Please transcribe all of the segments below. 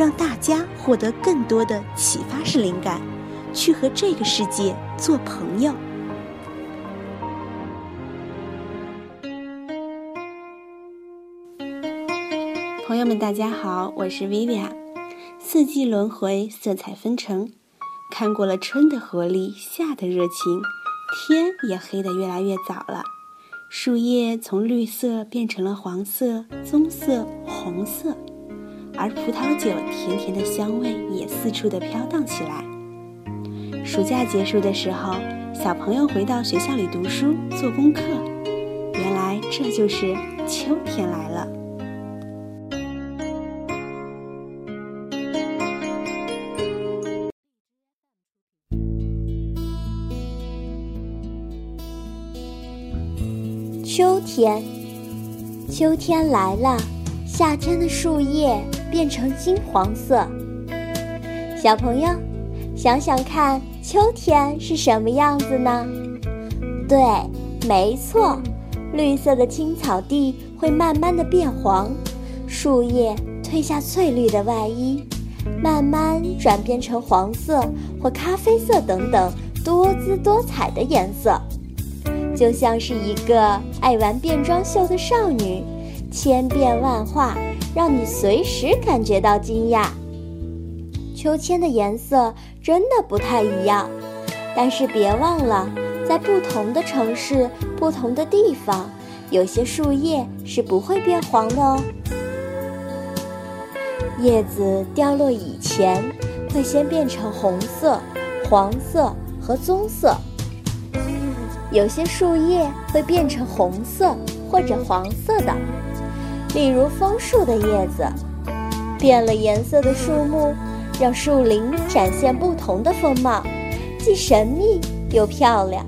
让大家获得更多的启发式灵感，去和这个世界做朋友。朋友们，大家好，我是 Vivian。四季轮回，色彩纷呈，看过了春的活力，夏的热情。天也黑得越来越早了，树叶从绿色变成了黄色、棕色、红色，而葡萄酒甜甜的香味也四处的飘荡起来。暑假结束的时候，小朋友回到学校里读书做功课，原来这就是秋天来了。秋天，秋天来了，夏天的树叶变成金黄色。小朋友，想想看，秋天是什么样子呢？对，没错，绿色的青草地会慢慢的变黄，树叶褪下翠绿的外衣，慢慢转变成黄色或咖啡色等等多姿多彩的颜色。就像是一个爱玩变装秀的少女，千变万化，让你随时感觉到惊讶。秋千的颜色真的不太一样，但是别忘了，在不同的城市、不同的地方，有些树叶是不会变黄的哦。叶子掉落以前，会先变成红色、黄色和棕色。有些树叶会变成红色或者黄色的，例如枫树的叶子。变了颜色的树木，让树林展现不同的风貌，既神秘又漂亮。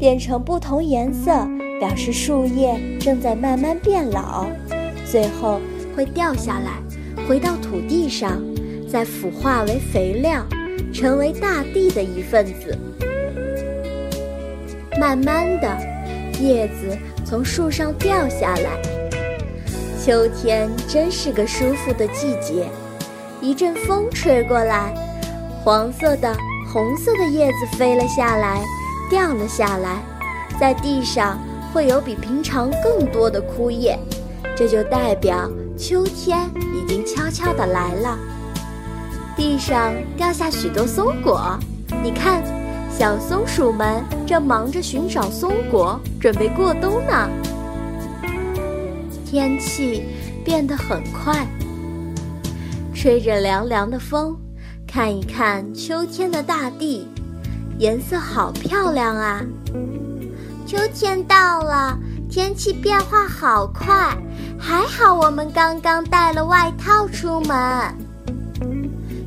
变成不同颜色，表示树叶正在慢慢变老，最后会掉下来，回到土地上，再腐化为肥料，成为大地的一份子。慢慢的，叶子从树上掉下来。秋天真是个舒服的季节，一阵风吹过来，黄色的、红色的叶子飞了下来，掉了下来，在地上会有比平常更多的枯叶，这就代表秋天已经悄悄地来了。地上掉下许多松果，你看。小松鼠们正忙着寻找松果，准备过冬呢。天气变得很快，吹着凉凉的风，看一看秋天的大地，颜色好漂亮啊！秋天到了，天气变化好快，还好我们刚刚带了外套出门。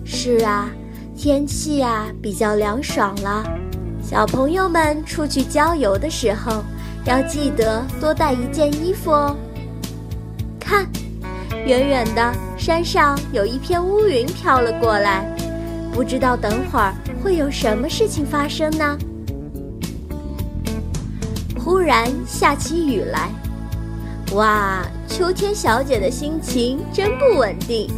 是啊。天气啊，比较凉爽了。小朋友们出去郊游的时候，要记得多带一件衣服哦。看，远远的山上有一片乌云飘了过来，不知道等会儿会有什么事情发生呢？忽然下起雨来，哇，秋天小姐的心情真不稳定。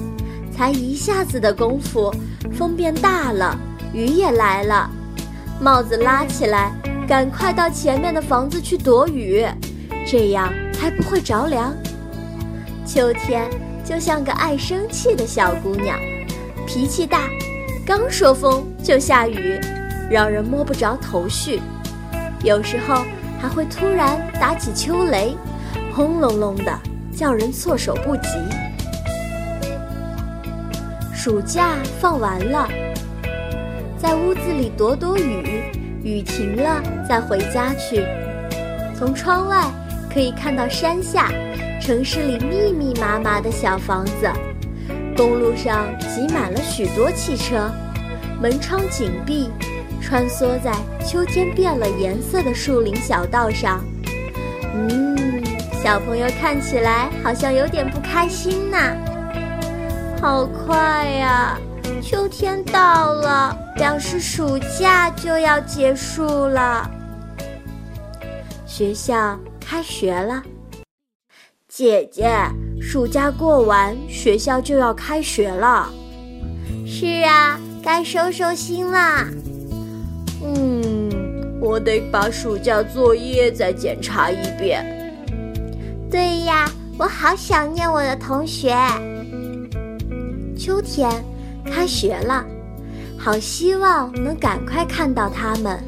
才一下子的功夫。风变大了，雨也来了，帽子拉起来，赶快到前面的房子去躲雨，这样才不会着凉。秋天就像个爱生气的小姑娘，脾气大，刚说风就下雨，让人摸不着头绪。有时候还会突然打起秋雷，轰隆隆的，叫人措手不及。暑假放完了，在屋子里躲躲雨，雨停了再回家去。从窗外可以看到山下城市里密密麻麻的小房子，公路上挤满了许多汽车，门窗紧闭，穿梭在秋天变了颜色的树林小道上。嗯，小朋友看起来好像有点不开心呐。好快呀，秋天到了，表示暑假就要结束了。学校开学了，姐姐，暑假过完，学校就要开学了。是啊，该收收心啦。嗯，我得把暑假作业再检查一遍。对呀，我好想念我的同学。秋天开学了，好希望能赶快看到他们。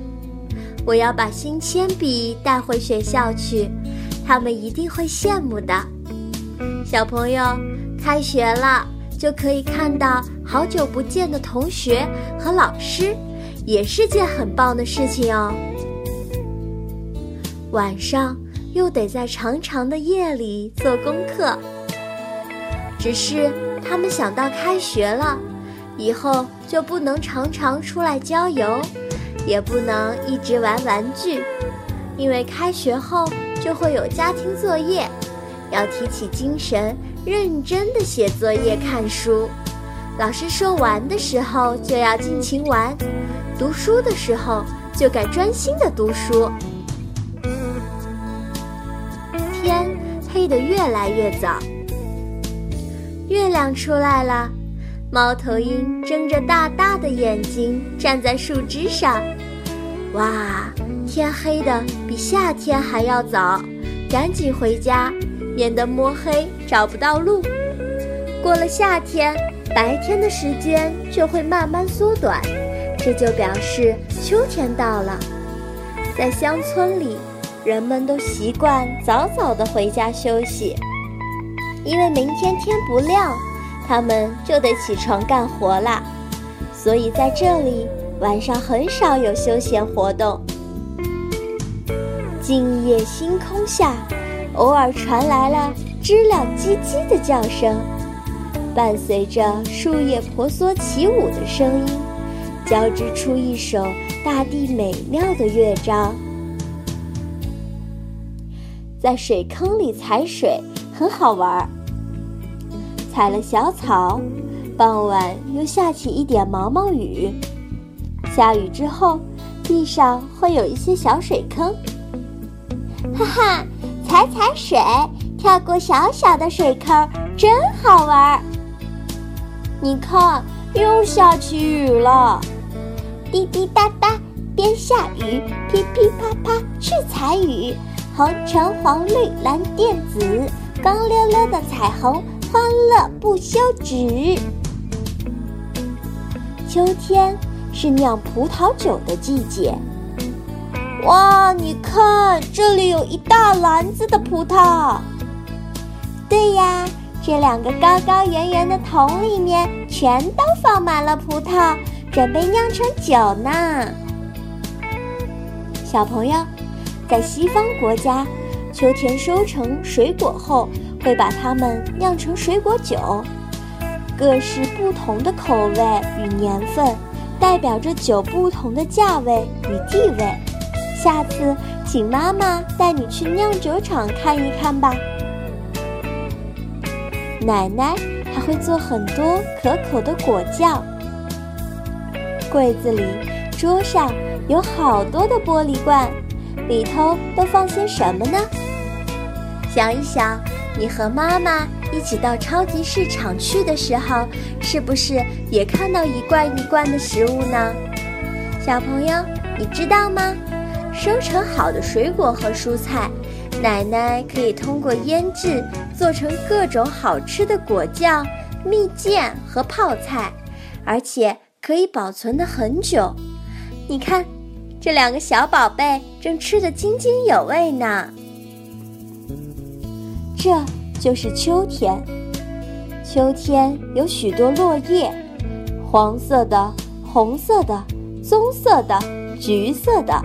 我要把新铅笔带回学校去，他们一定会羡慕的。小朋友，开学了就可以看到好久不见的同学和老师，也是件很棒的事情哦。晚上又得在长长的夜里做功课，只是他们想到开学了，以后就不能常常出来郊游。也不能一直玩玩具，因为开学后就会有家庭作业，要提起精神，认真的写作业、看书。老师说玩的时候就要尽情玩，读书的时候就该专心的读书。天黑得越来越早，月亮出来了。猫头鹰睁着大大的眼睛站在树枝上，哇，天黑的比夏天还要早，赶紧回家，免得摸黑找不到路。过了夏天，白天的时间就会慢慢缩短，这就表示秋天到了。在乡村里，人们都习惯早早的回家休息，因为明天天不亮。他们就得起床干活啦，所以在这里晚上很少有休闲活动。静夜星空下，偶尔传来了知了叽叽的叫声，伴随着树叶婆娑起舞的声音，交织出一首大地美妙的乐章。在水坑里踩水很好玩儿。踩了小草，傍晚又下起一点毛毛雨。下雨之后，地上会有一些小水坑。哈哈，踩踩水，跳过小小的水坑，真好玩。你看，又下起雨了。滴滴答答，边下雨，噼噼啪啪去踩雨。红橙黄绿蓝靛紫，光溜溜的彩虹。欢乐不休止。秋天是酿葡萄酒的季节。哇，你看，这里有一大篮子的葡萄。对呀，这两个高高圆圆的桶里面全都放满了葡萄，准备酿成酒呢。小朋友，在西方国家，秋天收成水果后。会把它们酿成水果酒，各式不同的口味与年份，代表着酒不同的价位与地位。下次请妈妈带你去酿酒厂看一看吧。奶奶还会做很多可口的果酱。柜子里、桌上有好多的玻璃罐，里头都放些什么呢？想一想。你和妈妈一起到超级市场去的时候，是不是也看到一罐一罐的食物呢？小朋友，你知道吗？收成好的水果和蔬菜，奶奶可以通过腌制做成各种好吃的果酱、蜜饯和泡菜，而且可以保存的很久。你看，这两个小宝贝正吃得津津有味呢。这就是秋天。秋天有许多落叶，黄色的、红色的、棕色的、橘色的，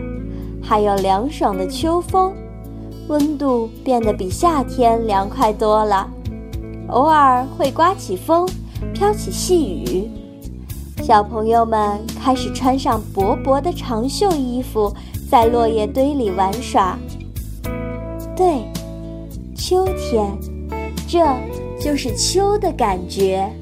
还有凉爽的秋风，温度变得比夏天凉快多了。偶尔会刮起风，飘起细雨。小朋友们开始穿上薄薄的长袖衣服，在落叶堆里玩耍。对，秋天，这就是秋的感觉。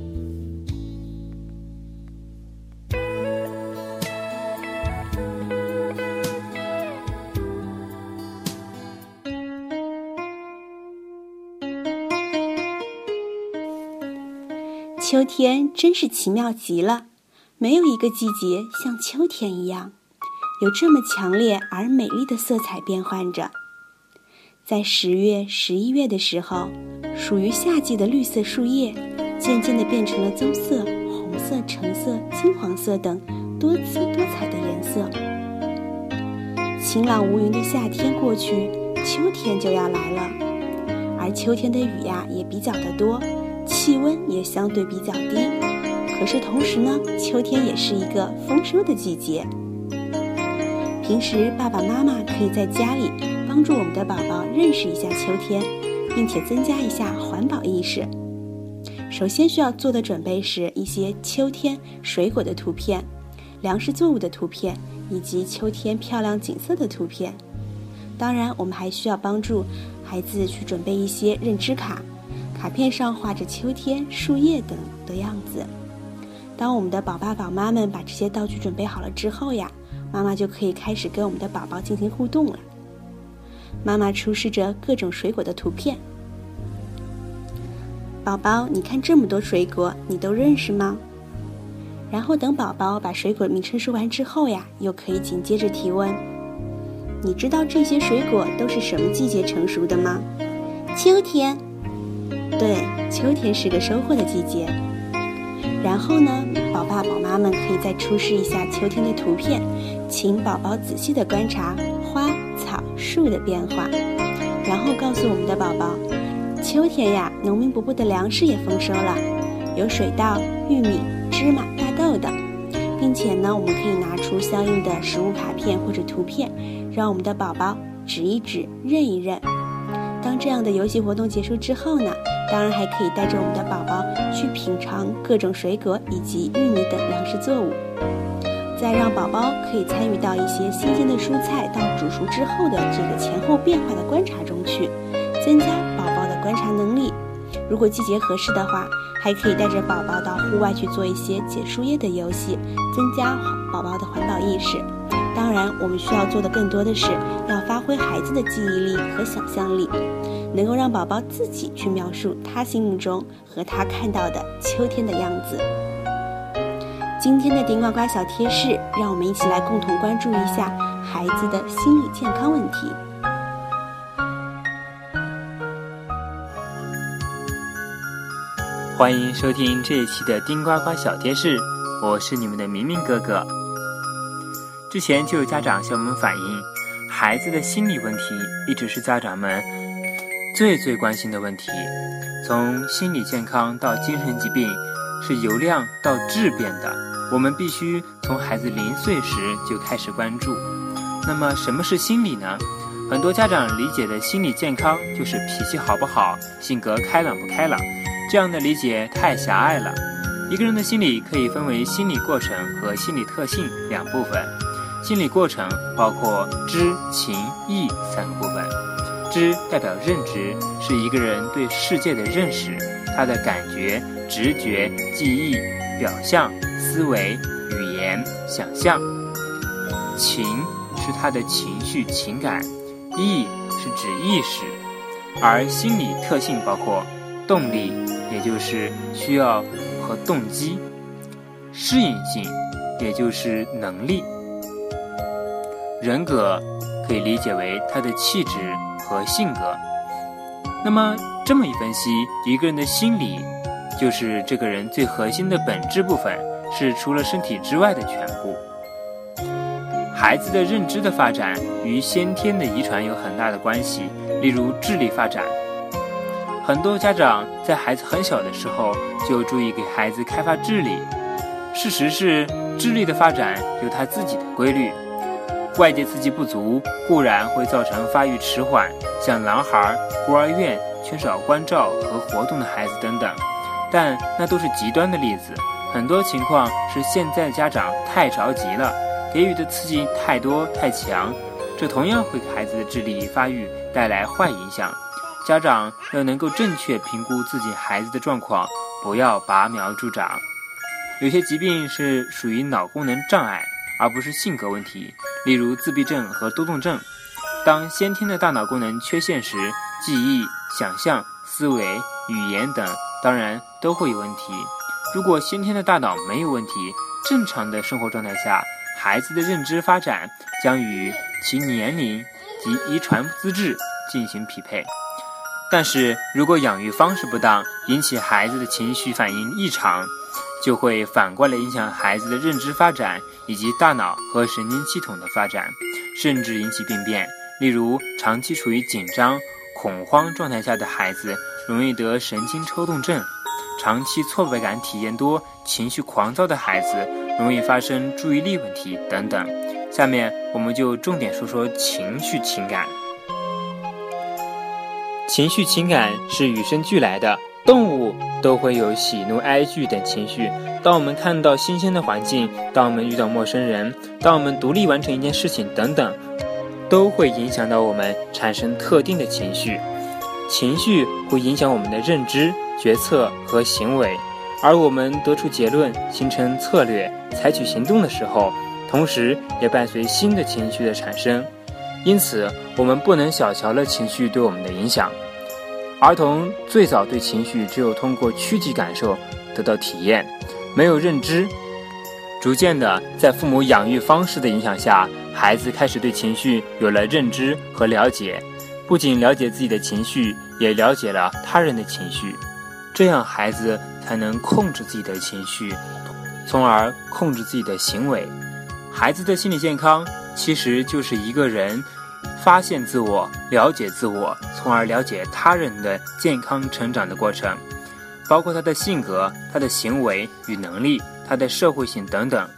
秋天真是奇妙极了，没有一个季节像秋天一样，有这么强烈而美丽的色彩变换着。在十月、十一月的时候，属于夏季的绿色树叶，渐渐地变成了棕色、红色、橙色、金黄色等多姿多彩的颜色。晴朗无云的夏天过去，秋天就要来了，而秋天的雨呀也比较的多。气温也相对比较低，可是同时呢，秋天也是一个丰收的季节。平时爸爸妈妈可以在家里帮助我们的宝宝认识一下秋天，并且增加一下环保意识。首先需要做的准备是一些秋天水果的图片、粮食作物的图片以及秋天漂亮景色的图片。当然，我们还需要帮助孩子去准备一些认知卡。卡片上画着秋天、树叶等的样子。当我们的宝爸宝妈们把这些道具准备好了之后呀，妈妈就可以开始跟我们的宝宝进行互动了。妈妈出示着各种水果的图片。宝宝，你看这么多水果，你都认识吗？然后等宝宝把水果名称说完之后呀，又可以紧接着提问：你知道这些水果都是什么季节成熟的吗？秋天。对，秋天是个收获的季节。然后呢，宝爸宝妈们可以再出示一下秋天的图片，请宝宝仔细的观察花草树的变化，然后告诉我们的宝宝，秋天呀，农民伯伯的粮食也丰收了，有水稻、玉米、芝麻、大豆等，并且呢，我们可以拿出相应的食物卡片或者图片，让我们的宝宝指一指、认一认。当这样的游戏活动结束之后呢？当然还可以带着我们的宝宝去品尝各种水果以及玉米等粮食作物，再让宝宝可以参与到一些新鲜的蔬菜到煮熟之后的这个前后变化的观察中去，增加宝宝的观察能力。如果季节合适的话，还可以带着宝宝到户外去做一些捡树叶的游戏，增加宝宝的环保意识。当然，我们需要做的更多的是要发挥孩子的记忆力和想象力。能够让宝宝自己去描述他心目中和他看到的秋天的样子。今天的顶呱呱小贴士，让我们一起来共同关注一下孩子的心理健康问题。欢迎收听这一期的丁呱呱小贴士，我是你们的明明哥哥。之前就有家长向我们反映，孩子的心理问题一直是家长们。最最关心的问题，从心理健康到精神疾病，是由量到质变的。我们必须从孩子零岁时就开始关注。那么，什么是心理呢？很多家长理解的心理健康就是脾气好不好，性格开朗不开朗。这样的理解太狭隘了。一个人的心理可以分为心理过程和心理特性两部分。心理过程包括知、情、意三个部分。知代表认知，是一个人对世界的认识，他的感觉、直觉、记忆、表象、思维、语言、想象。情是他的情绪、情感，意是指意识。而心理特性包括动力，也就是需要和动机；适应性，也就是能力；人格可以理解为他的气质。和性格，那么这么一分析，一个人的心理就是这个人最核心的本质部分，是除了身体之外的全部。孩子的认知的发展与先天的遗传有很大的关系，例如智力发展。很多家长在孩子很小的时候就注意给孩子开发智力，事实是智力的发展有它自己的规律。外界刺激不足固然会造成发育迟缓，像男孩、孤儿院、缺少关照和活动的孩子等等。但那都是极端的例子。很多情况是现在家长太着急了，给予的刺激太多太强，这同样会给孩子的智力发育带来坏影响。家长要能够正确评估自己孩子的状况，不要拔苗助长。有些疾病是属于脑功能障碍，而不是性格问题，例如自闭症和多动症。当先天的大脑功能缺陷时，记忆、想象、思维、语言等当然都会有问题。如果先天的大脑没有问题，正常的生活状态下，孩子的认知发展将与其年龄及遗传资质进行匹配。但是如果养育方式不当，引起孩子的情绪反应异常，就会反过来影响孩子的认知发展以及大脑和神经系统的发展，甚至引起病变。例如，长期处于紧张、恐慌状态下的孩子，容易得神经抽动症。长期挫败感体验多、情绪狂躁的孩子，容易发生注意力问题等等。下面我们就重点说说情绪情感。情绪情感是与生俱来的，动物都会有喜怒哀惧等情绪。当我们看到新鲜的环境，当我们遇到陌生人，当我们独立完成一件事情等等，都会影响到我们产生特定的情绪。情绪会影响我们的认知。决策和行为，而我们得出结论、形成策略、采取行动的时候，同时也伴随新的情绪的产生。因此，我们不能小瞧了情绪对我们的影响。儿童最早对情绪只有通过躯体感受得到体验，没有认知。逐渐的，在父母养育方式的影响下，孩子开始对情绪有了认知和了解，不仅了解自己的情绪，也了解了他人的情绪。这样，孩子才能控制自己的情绪，从而控制自己的行为。孩子的心理健康其实就是一个人发现自我、了解自我，从而了解他人的健康成长的过程，包括他的性格、他的行为与能力、他的社会性等等。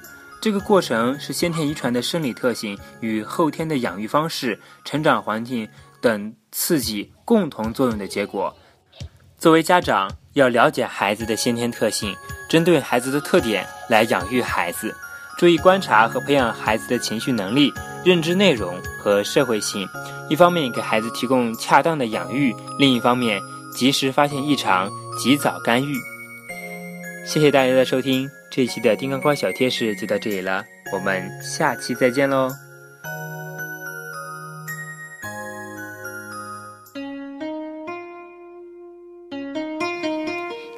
这个过程是先天遗传的生理特性与后天的养育方式、成长环境等刺激共同作用的结果。作为家长，要了解孩子的先天特性，针对孩子的特点来养育孩子，注意观察和培养孩子的情绪能力、认知内容和社会性。一方面给孩子提供恰当的养育，另一方面及时发现异常，及早干预。谢谢大家的收听，这一期的丁刚瓜小贴士就到这里了，我们下期再见喽。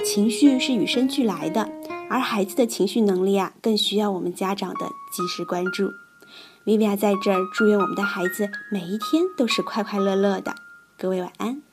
情绪是与生俱来的，而孩子的情绪能力啊，更需要我们家长的及时关注。薇薇娅在这儿祝愿我们的孩子每一天都是快快乐乐的。各位晚安。